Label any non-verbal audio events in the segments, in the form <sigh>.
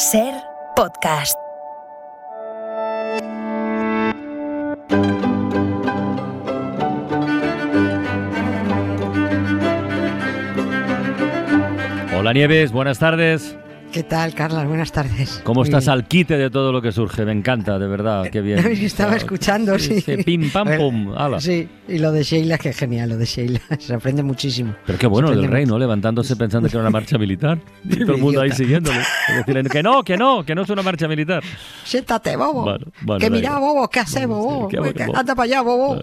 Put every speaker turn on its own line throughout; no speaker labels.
Ser podcast.
Hola Nieves, buenas tardes.
¿Qué tal, Carla? Buenas tardes.
¿Cómo estás al quite de todo lo que surge? Me encanta, de verdad, qué bien. <laughs>
Estaba escuchando, sí.
Pim, pam, pum, ala.
Sí, y lo de Sheila, que genial, lo de Sheila. <laughs> Se aprende muchísimo.
Pero qué bueno del rey, ¿no? Levantándose pensando que era una marcha militar. <laughs> Y todo el mundo ahí siguiéndole. Decirle que no, que no, que no es una marcha militar.
Siéntate, bobo. que mira, bobo, ¿qué hacemos, bobo? Anda para allá, bobo.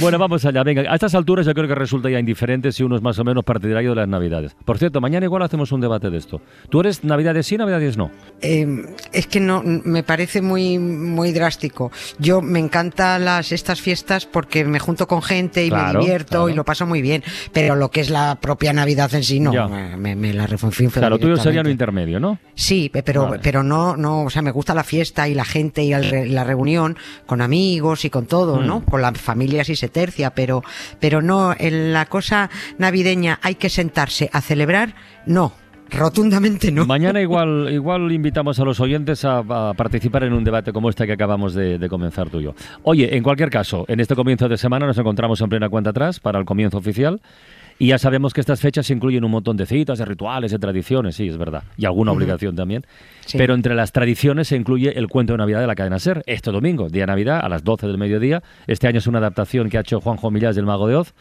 Bueno, vamos allá. Venga, a estas alturas yo creo que resulta ya indiferente si uno es más o menos partidario de las Navidades. Por cierto, mañana igual hacemos un debate de esto. ¿Tú eres Navidades sí, Navidades no?
Em, es que no, me parece muy, muy drástico. Yo me encantan las, estas fiestas porque me junto con gente y me divierto y lo paso muy bien. Pero lo que es la propia Navidad en sí, no, me, me, la refunfinfo.
Claro, lo tuyo sería lo intermedio, ¿no?
Sí, pero, pero no, no, o sea, me gusta la fiesta y la gente y la reunión con amigos y con todo, ¿no? Mm. Con las familias tercia, pero, pero no, en la cosa navideña hay que sentarse a celebrar, no. Rotundamente no.
Mañana <laughs> igual, igual invitamos a los oyentes a, participar en un debate como este que acabamos de, de, comenzar tú y yo. Oye, en cualquier caso, en este comienzo de semana nos encontramos en plena cuenta atrás para el comienzo oficial. Y ya sabemos que estas fechas incluyen un montón de citas, de rituales, de tradiciones, sí, es verdad. Y alguna obligación también. Pero entre las tradiciones se incluye el cuento de Navidad de la cadena SER, este domingo, día de Navidad, a las 12 del mediodía. Este año es una adaptación que ha hecho Juanjo Millás del Mago de Oz.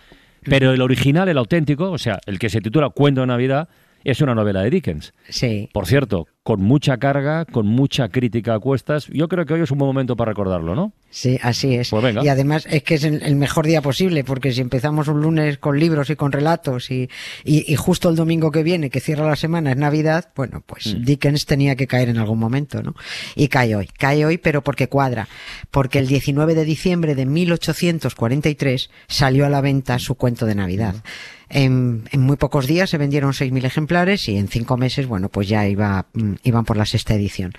Pero el original, el auténtico, o sea, el que se titula Cuento de Navidad, es una novela de Dickens.
Sí.
Por cierto, con mucha carga, con mucha crítica a cuestas. Yo creo que hoy es un buen momento para recordarlo, ¿no?
Sí, así es.
Pues
y además es que es el mejor día posible, porque si empezamos un lunes con libros y con relatos y, y, justo el domingo que viene, que cierra la semana, es Navidad, bueno, pues mm. Dickens tenía que caer en algún momento, ¿no? Y cae hoy. Cae hoy, pero porque cuadra. Porque el 19 de diciembre de 1843 salió a la venta su cuento de Navidad. En, en, muy pocos días se vendieron 6.000 ejemplares y en cinco meses, bueno, pues ya iba, mm, iban por la sexta edición.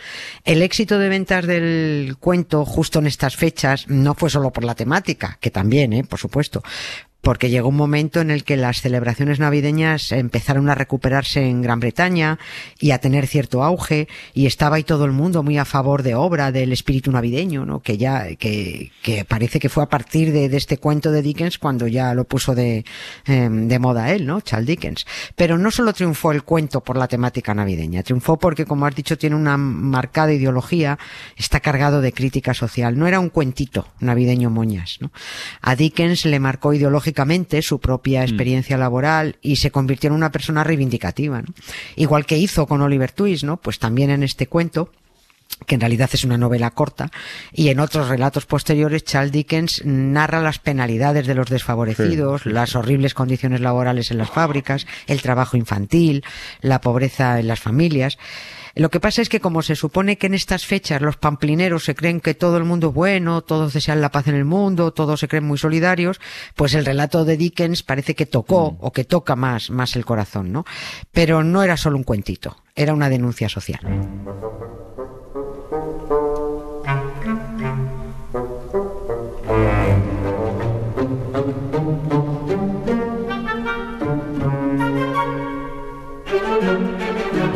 El éxito de ventas del cuento justo en estas fechas no fue solo por la temática, que también, ¿eh? por supuesto, porque llegó un momento en el que las celebraciones navideñas empezaron a recuperarse en Gran Bretaña y a tener cierto auge y estaba ahí todo el mundo muy a favor de obra del espíritu navideño, ¿no? Que ya que, que parece que fue a partir de, de, este cuento de Dickens cuando ya lo puso de, em, de moda él, ¿no? Charles Dickens. Pero no solo triunfó el cuento por la temática navideña, triunfó porque como has dicho tiene una marcada ideología, está cargado de crítica social. No era un cuentito navideño moñas, ¿no? A Dickens le marcó ideológicamente su propia mm. experiencia laboral y se convirtió en una persona reivindicativa. Igual que hizo con Oliver Twist, ¿no? Pues también en este cuento que en realidad es una novela corta, y en otros relatos posteriores Charles Dickens narra las penalidades de los desfavorecidos, las horribles condiciones laborales en las fábricas, el trabajo infantil, la pobreza en las familias. Lo que pasa es que como se supone que en estas fechas los pamplineros se creen que todo el mundo es bueno, todos desean la paz en el mundo, todos se creen muy solidarios, pues el relato de Dickens parece que tocó mm. o que toca más, más el corazón, ¿no? Pero no era solo un cuentito, era una denuncia social.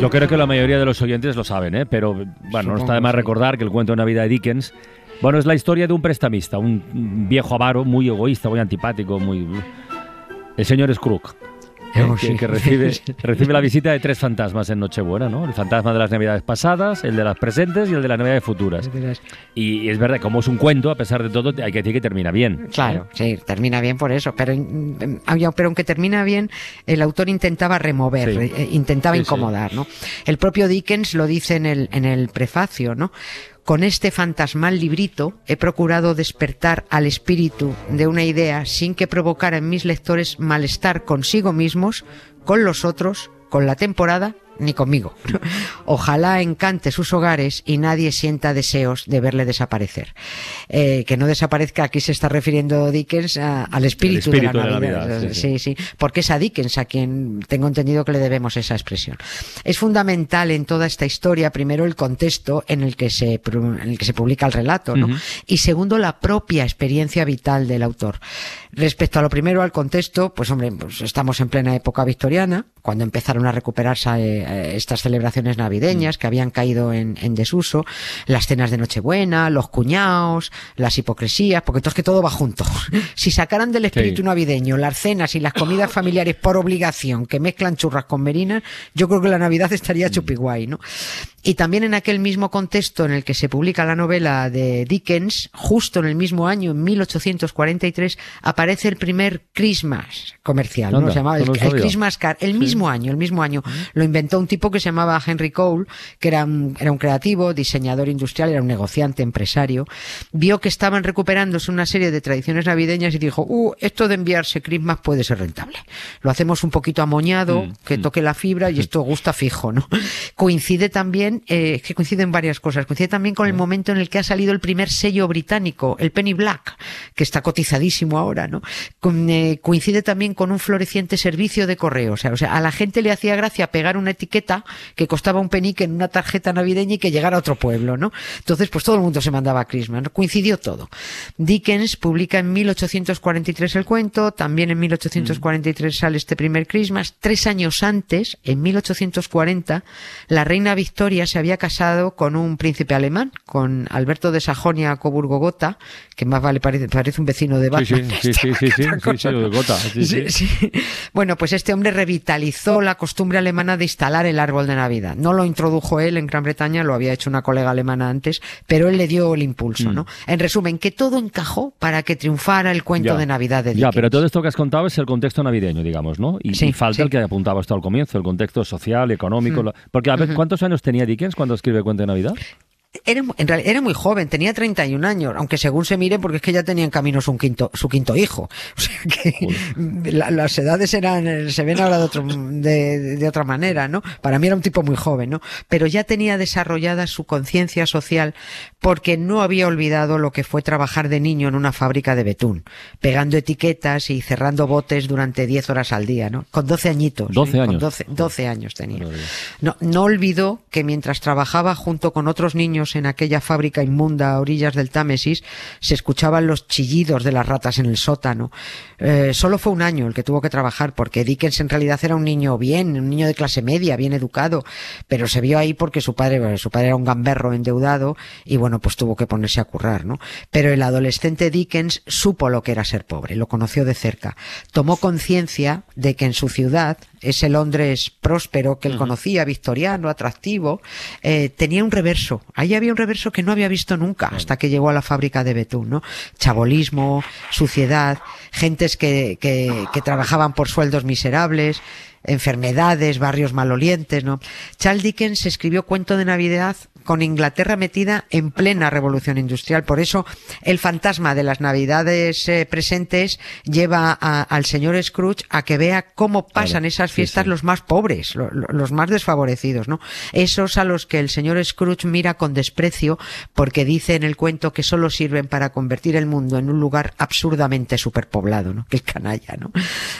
Yo creo que la mayoría de los oyentes lo saben, ¿eh? pero bueno, no está de más recordar que el cuento de Navidad de Dickens, bueno, es la historia de un prestamista, un viejo avaro, muy egoísta, muy antipático, muy... El señor Scrooge <laughs> que, recibe, <laughs> recibe la visita de tres fantasmas en Nochebuena, ¿no? El fantasma de las Navidades pasadas, el de las presentes y el de las Navidades futuras. Y, es verdad, como es un cuento, a pesar de todo, hay que decir que termina bien.
Claro, sí, termina bien por eso. Pero, pero aunque termina bien, el autor intentaba remover, eh, intentaba incomodar, ¿no? El propio Dickens lo dice en el, en el prefacio, ¿no? Con este fantasmal librito he procurado despertar al espíritu de una idea sin que provocara en mis lectores malestar consigo mismos, con los otros, con la temporada ni conmigo. <laughs> Ojalá encante sus hogares y nadie sienta deseos de verle desaparecer. Eh, que no desaparezca, aquí se está refiriendo Dickens al espíritu, de la Navidad. sí, sí. porque es a Dickens a quien tengo entendido que le debemos esa expresión. Es fundamental en toda esta historia, primero, el contexto en el que se, en el que se publica el relato, ¿no? Y segundo, la propia experiencia vital del autor. Respecto a lo primero, al contexto, pues hombre, pues estamos en plena época victoriana, cuando empezaron a recuperarse eh, estas celebraciones navideñas que habían caído en, desuso, las cenas de Nochebuena, los cuñados, las hipocresías, porque entonces que todo va junto. <laughs> si sacaran del espíritu navideño las cenas y las comidas familiares por obligación que mezclan churras con merinas, yo creo que la Navidad estaría chupiguay, ¿no? Y también en aquel mismo contexto en el que se publica la novela de Dickens, justo en el mismo año, en 1843, aparece el primer Christmas comercial, ¿no? Se llamaba el, Christmas Card, el mismo año, el mismo año. Lo inventó un tipo que se llamaba Henry Cole, que era un, era un creativo, diseñador industrial, era un negociante, empresario. Vio que estaban recuperándose una serie de tradiciones navideñas y dijo, uh, esto de enviarse Christmas puede ser rentable. Lo hacemos un poquito amoñado, mm, que mm. toque la fibra y esto gusta fijo, ¿no? <laughs> Coincide también eh, que coinciden varias cosas. Coincide también con el momento en el que ha salido el primer sello británico, el Penny Black, que está cotizadísimo ahora, ¿no? Eh, coincide también con un floreciente servicio de correo. O sea, o sea, a la gente le hacía gracia pegar una etiqueta que costaba un penique en una tarjeta navideña y que llegara a otro pueblo, ¿no? Entonces, pues todo el mundo se mandaba a Christmas, ¿no? Coincidió todo. Dickens publica en 1843 el cuento, también en 1843 sale este primer Christmas. Tres años antes, en 1840, la reina Victoria se había casado con un príncipe alemán, con Alberto de Sajonia Coburgo-Gotha, que más vale parece, parece un vecino de Batman.
Sí, sí, sí, sí,
sí, Bueno, pues este hombre revitalizó la costumbre alemana de instalar el árbol de Navidad. No lo introdujo él en Gran Bretaña, lo había hecho una colega alemana antes, pero él le dio el impulso, ¿no? Mm. En resumen, que todo encajó para que triunfara el cuento de Navidad de Dickens.
Ya, pero todo esto que has contado es el contexto navideño, digamos, ¿no? Y, falta el que apuntaba hasta al comienzo, el contexto social, económico. Mm. Porque, a ver, ¿cuántos años tenía Dickens cuando escribe Cuento de Navidad?
Era, en realidad, era muy joven, tenía 31 años, aunque según se mire, porque es que ya tenía en camino su quinto, su quinto hijo. <laughs> O sea que las edades eran, se ven ahora de, otro, de, de, otra manera, ¿no? Para mí era un tipo muy joven, ¿no? Pero ya tenía desarrollada su conciencia social porque no había olvidado lo que fue trabajar de niño en una fábrica de betún, pegando etiquetas y cerrando botes durante 10 horas al día, ¿no? Con 12 añitos.
12 ¿eh? años.
Con 12, años tenía. No, no olvidó que mientras trabajaba junto con otros niños en aquella fábrica inmunda a orillas del Támesis, se escuchaban los chillidos de las ratas en el sótano. Eh, solo fue un año el que tuvo que trabajar, porque Dickens en realidad era un niño bien, un niño de clase media, bien educado, pero se vio ahí porque su padre, su padre era un gamberro endeudado y bueno, pues tuvo que ponerse a currar, ¿no? Pero el adolescente Dickens supo lo que era ser pobre, lo conoció de cerca. Tomó conciencia de que en su ciudad, ese Londres próspero que él conocía, victoriano, atractivo, eh, tenía un reverso. Ahí había un reverso que no había visto nunca hasta que llegó a la fábrica de betún, ¿no? Chabolismo, suciedad, gentes que, que, que trabajaban por sueldos miserables, enfermedades, barrios malolientes, ¿no? Charles Dickens escribió Cuento de Navidad con Inglaterra metida en plena revolución industrial. Por eso el fantasma de las navidades eh, presentes lleva al señor Scrooge a que vea cómo pasan esas fiestas los más pobres, los más desfavorecidos, ¿no? Esos a los que el señor Scrooge mira con desprecio porque dice en el cuento que solo sirven para convertir el mundo en un lugar absurdamente superpoblado, ¿no? Que es canalla, ¿no?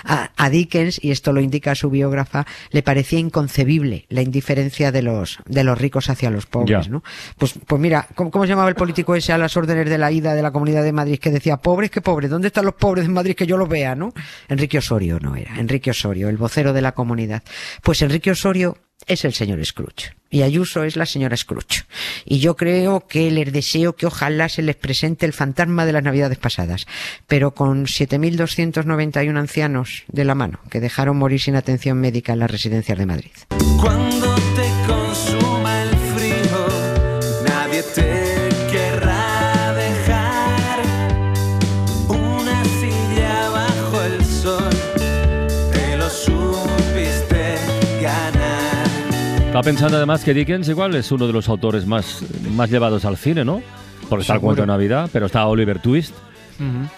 A, a Dickens, y esto lo indica su biógrafa, le parecía inconcebible la indiferencia de los, de los ricos hacia los pobres. Pues, pues mira, ¿cómo, se llamaba el político ese a las órdenes de la ida de la Comunidad de Madrid que decía, pobres que pobres, ¿dónde están los pobres de Madrid que yo los vea, no? Enrique Osorio no era, Enrique Osorio, el vocero de la comunidad. Pues Enrique Osorio es el señor Scrooge y Ayuso es la señora Scrooge. Y yo creo que les deseo que ojalá se les presente el fantasma de las navidades pasadas, pero con 7.291 ancianos de la mano que dejaron morir sin atención médica en las residencias de Madrid. Cuando te
Estaba pensando además que Dickens igual es uno de los autores más, más llevados al cine, ¿no? Porque está el cuento de Navidad, pero está Oliver Twist,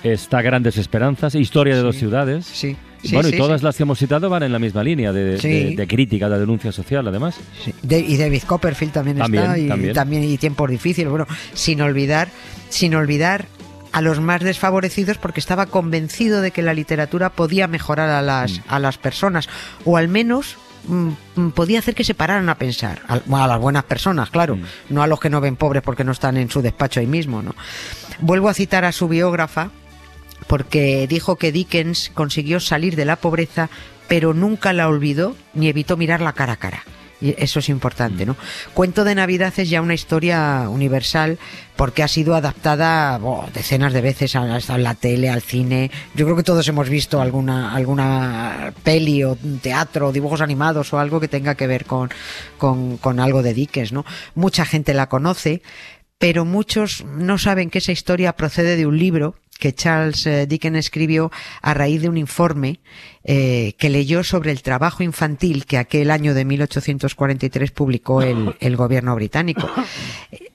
está Grandes Esperanzas, Historia de dos ciudades.
Sí.
bueno, y todas las que hemos citado van en la misma línea de, crítica, de denuncia social, además.
y David Copperfield también, está, y también. y tiempos difíciles. Bueno, sin olvidar, sin olvidar a los más desfavorecidos porque estaba convencido de que la literatura podía mejorar a las, mm. a las personas, o al menos podía hacer que se pararan a pensar. A, a las buenas personas, claro, mm. no a los que no ven pobres porque no están en su despacho ahí mismo, ¿no? Vuelvo a citar a su biógrafa porque dijo que Dickens consiguió salir de la pobreza, pero nunca la olvidó ni evitó mirarla cara a cara Y eso es importante, ¿no? Cuento de Navidad es ya una historia universal porque ha sido adaptada decenas de veces a, la tele, al cine. Yo creo que todos hemos visto alguna, alguna peli o teatro, dibujos animados o algo que tenga que ver con, con, con algo de Dickens, ¿no? Mucha gente la conoce, pero muchos no saben que esa historia procede de un libro que Charles eh, Dickens escribió a raíz de un informe eh, que leyó sobre el trabajo infantil que aquel año de 1843 publicó el, el gobierno británico.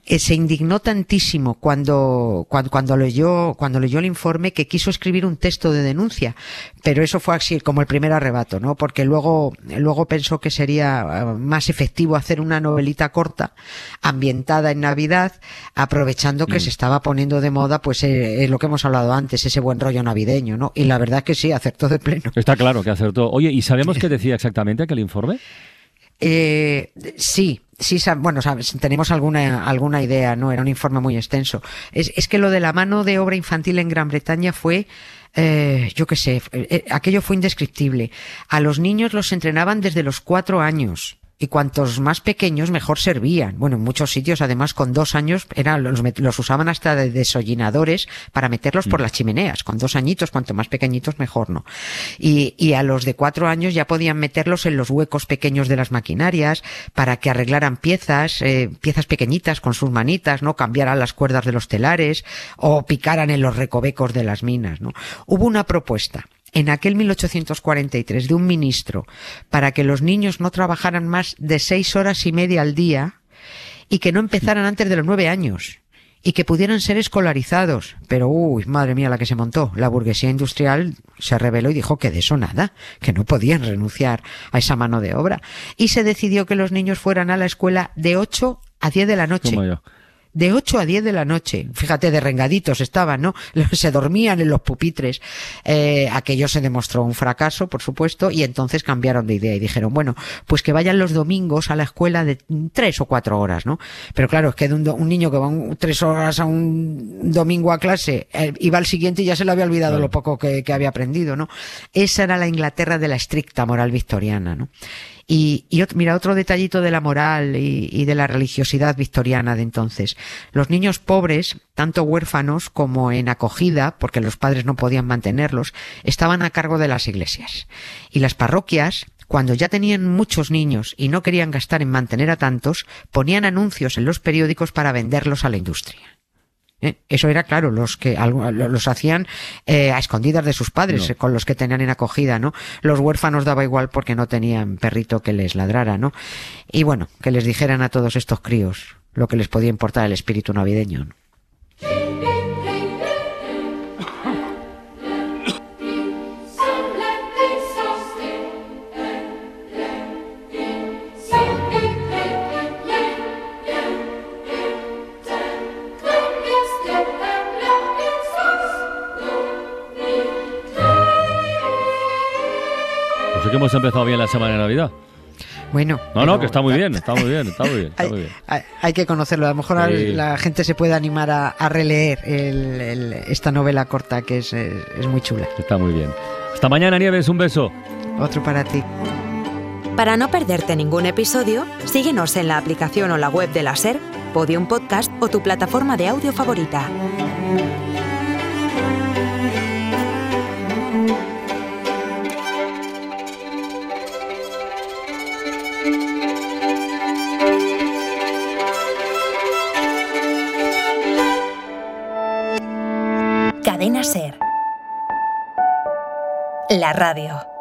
Eh, se indignó tantísimo cuando, cuando, cuando, leyó, cuando leyó el informe que quiso escribir un texto de denuncia, pero eso fue así como el primer arrebato, ¿no? Porque luego, luego pensó que sería eh, más efectivo hacer una novelita corta, ambientada en Navidad, aprovechando que mm. se estaba poniendo de moda, pues eh, lo que hemos hablado antes, ese buen rollo navideño, ¿no? Y la verdad que sí, acertó de pleno.
Está claro que acertó. Oye, ¿y sabemos qué decía exactamente aquel informe?
Eh, sí, sí, bueno, tenemos alguna, alguna idea, ¿no? Era un informe muy extenso. Es, es que lo de la mano de obra infantil en Gran Bretaña fue eh, yo qué sé, eh, aquello fue indescriptible. A los niños los entrenaban desde los cuatro años y cuantos más pequeños mejor servían. Bueno, en muchos sitios además con dos años eran, los, usaban hasta de desollinadores para meterlos por mm. las chimeneas. Con dos añitos, cuanto más pequeñitos mejor, ¿no? Y, y a los de cuatro años ya podían meterlos en los huecos pequeños de las maquinarias para que arreglaran piezas, eh, piezas pequeñitas con sus manitas, ¿no? Cambiaran las cuerdas de los telares o picaran en los recovecos de las minas, ¿no? Hubo una propuesta en aquel 1843 de un ministro para que los niños no trabajaran más de seis horas y media al día y que no empezaran antes de los nueve años y que pudieran ser escolarizados. Pero, uy, madre mía, la que se montó. La burguesía industrial se rebeló y dijo que de eso nada, que no podían renunciar a esa mano de obra. Y se decidió que los niños fueran a la escuela de ocho a diez de la noche de 8 a 10 de la noche. Fíjate, de rengaditos estaban, ¿no? <laughs> Se dormían en los pupitres. Eh, aquello se demostró un fracaso, por supuesto, y entonces cambiaron de idea y dijeron, bueno, pues que vayan los domingos a la escuela de tres o cuatro horas, ¿no? Pero claro, es que de un, niño que va tres horas a un domingo a clase, eh, iba al siguiente y ya se le había olvidado lo poco que, que había aprendido, ¿no? Esa era la Inglaterra de la estricta moral victoriana, ¿no? Y, y mira, otro detallito de la moral y, y, de la religiosidad victoriana de entonces. Los niños pobres, tanto huérfanos como en acogida, porque los padres no podían mantenerlos, estaban a cargo de las iglesias. Y las parroquias, cuando ya tenían muchos niños y no querían gastar en mantener a tantos, ponían anuncios en los periódicos para venderlos a la industria. ¿Eh? Eso era claro, los que los hacían eh, a escondidas de sus padres, con los que tenían en acogida, ¿no? Los huérfanos daba igual porque no tenían perrito que les ladrara, ¿no? Y bueno, que les dijeran a todos estos críos lo que les podía importar el espíritu navideño.
Que hemos empezado bien la semana de Navidad.
Bueno.
No, no, que está muy bien, está muy bien, está muy bien.
hay, que conocerlo. A lo mejor la gente se puede animar a, releer esta novela corta que es, es muy chula.
Está muy bien. Hasta mañana, Nieves, un beso.
Otro para ti.
Para no perderte ningún episodio, síguenos en la aplicación o la web de la SER, Podium Podcast o tu plataforma de audio favorita. Radio.